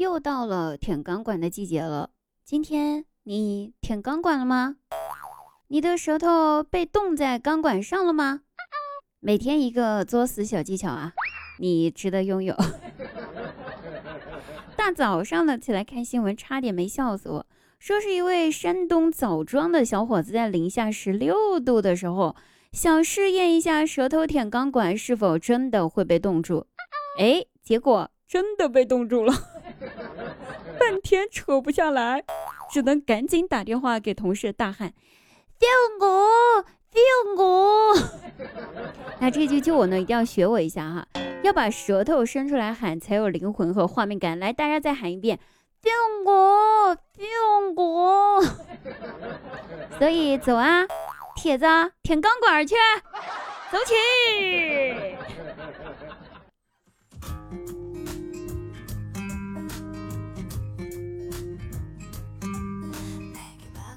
又到了舔钢管的季节了。今天你舔钢管了吗？你的舌头被冻在钢管上了吗？每天一个作死小技巧啊，你值得拥有。大早上的起来看新闻，差点没笑死我。说是一位山东枣庄的小伙子在零下十六度的时候，想试验一下舌头舔钢管是否真的会被冻住。哎，结果真的被冻住了。半天扯不下来，只能赶紧打电话给同事大喊：“救我！救我！”那这句救我呢，一定要学我一下哈，要把舌头伸出来喊，才有灵魂和画面感。来，大家再喊一遍：“救我！救我！”所以走啊，铁子，舔钢管去，走起！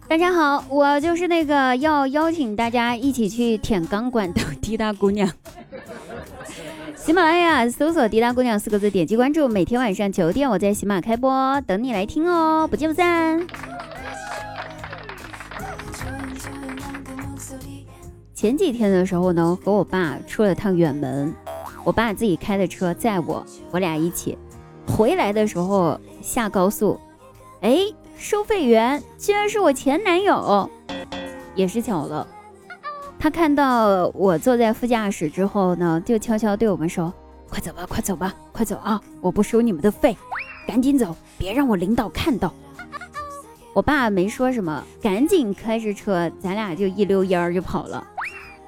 大家好，我就是那个要邀请大家一起去舔钢管的滴答姑娘。喜马拉雅搜索“滴答姑娘”四个字，点击关注。每天晚上九点，我在喜马开播，等你来听哦，不见不散。前几天的时候呢，和我爸出了趟远门，我爸自己开的车载我，我俩一起回来的时候下高速，哎。收费员居然是我前男友，也是巧了。他看到我坐在副驾驶之后呢，就悄悄对我们说：“快走吧，快走吧，快走啊！我不收你们的费，赶紧走，别让我领导看到。”我爸没说什么，赶紧开着车，咱俩就一溜烟儿就跑了。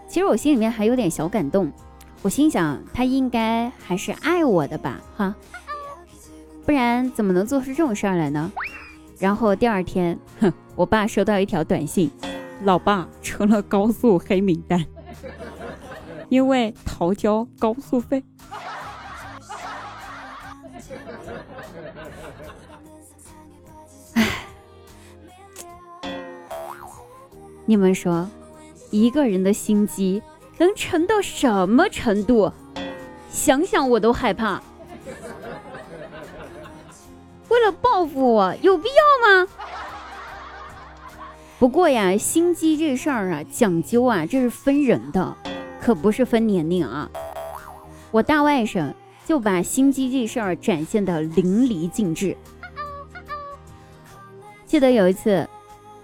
其实我心里面还有点小感动，我心想他应该还是爱我的吧，哈，不然怎么能做出这种事儿来呢？然后第二天，哼，我爸收到一条短信，老爸成了高速黑名单，因为逃交高速费。唉，你们说，一个人的心机能沉到什么程度？想想我都害怕。为了报复我，有必要吗？不过呀，心机这事儿啊，讲究啊，这是分人的，可不是分年龄啊。我大外甥就把心机这事儿展现的淋漓尽致。记得有一次，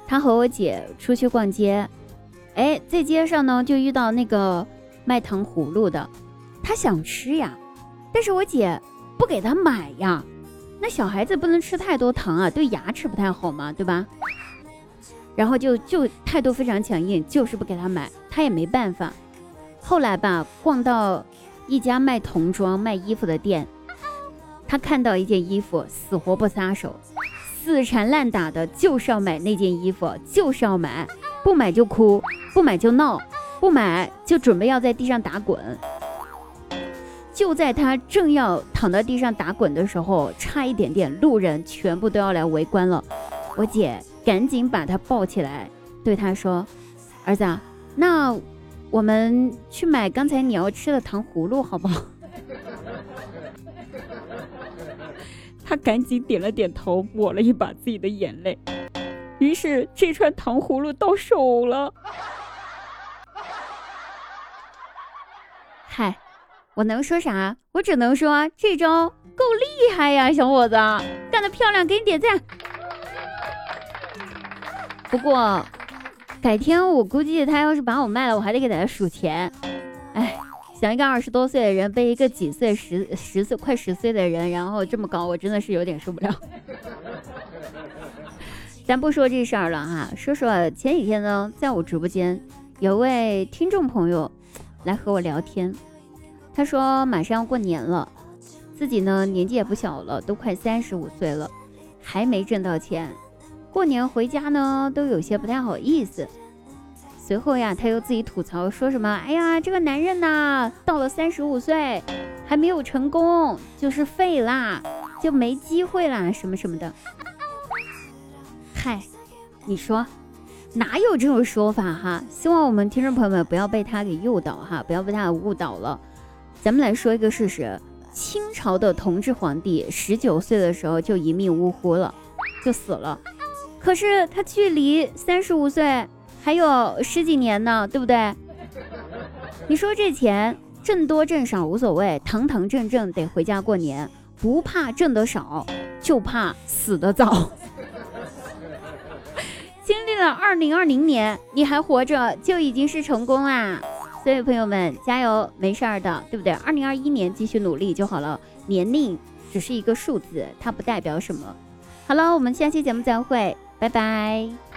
他和我姐出去逛街，哎，在街上呢就遇到那个卖糖葫芦的，他想吃呀，但是我姐不给他买呀。小孩子不能吃太多糖啊，对牙齿不太好嘛，对吧？然后就就态度非常强硬，就是不给他买，他也没办法。后来吧，逛到一家卖童装、卖衣服的店，他看到一件衣服，死活不撒手，死缠烂打的，就是要买那件衣服，就是要买，不买就哭，不买就闹，不买就准备要在地上打滚。就在他正要躺在地上打滚的时候，差一点点，路人全部都要来围观了。我姐赶紧把他抱起来，对他说：“儿子，那我们去买刚才你要吃的糖葫芦，好不好？” 他赶紧点了点头，抹了一把自己的眼泪。于是这串糖葫芦到手了。嗨。我能说啥？我只能说这招够厉害呀，小伙子，干得漂亮，给你点赞。不过，改天我估计他要是把我卖了，我还得给他数钱。哎，想一个二十多岁的人被一个几岁、十十岁、快十岁的人，然后这么搞，我真的是有点受不了。咱不说这事儿了哈，说说前几天呢，在我直播间有位听众朋友来和我聊天。他说马上要过年了，自己呢年纪也不小了，都快三十五岁了，还没挣到钱，过年回家呢都有些不太好意思。随后呀，他又自己吐槽说什么：“哎呀，这个男人呐，到了三十五岁还没有成功，就是废啦，就没机会啦，什么什么的。”嗨，你说哪有这种说法哈？希望我们听众朋友们不要被他给诱导哈，不要被他误导了。咱们来说一个事实，清朝的同治皇帝十九岁的时候就一命呜呼了，就死了。可是他距离三十五岁还有十几年呢，对不对？你说这钱挣多挣少无所谓，堂堂正正得回家过年，不怕挣得少，就怕死得早。经历了二零二零年，你还活着就已经是成功啦！所以朋友们加油，没事儿的，对不对？二零二一年继续努力就好了。年龄只是一个数字，它不代表什么。好了，我们下期节目再会，拜拜。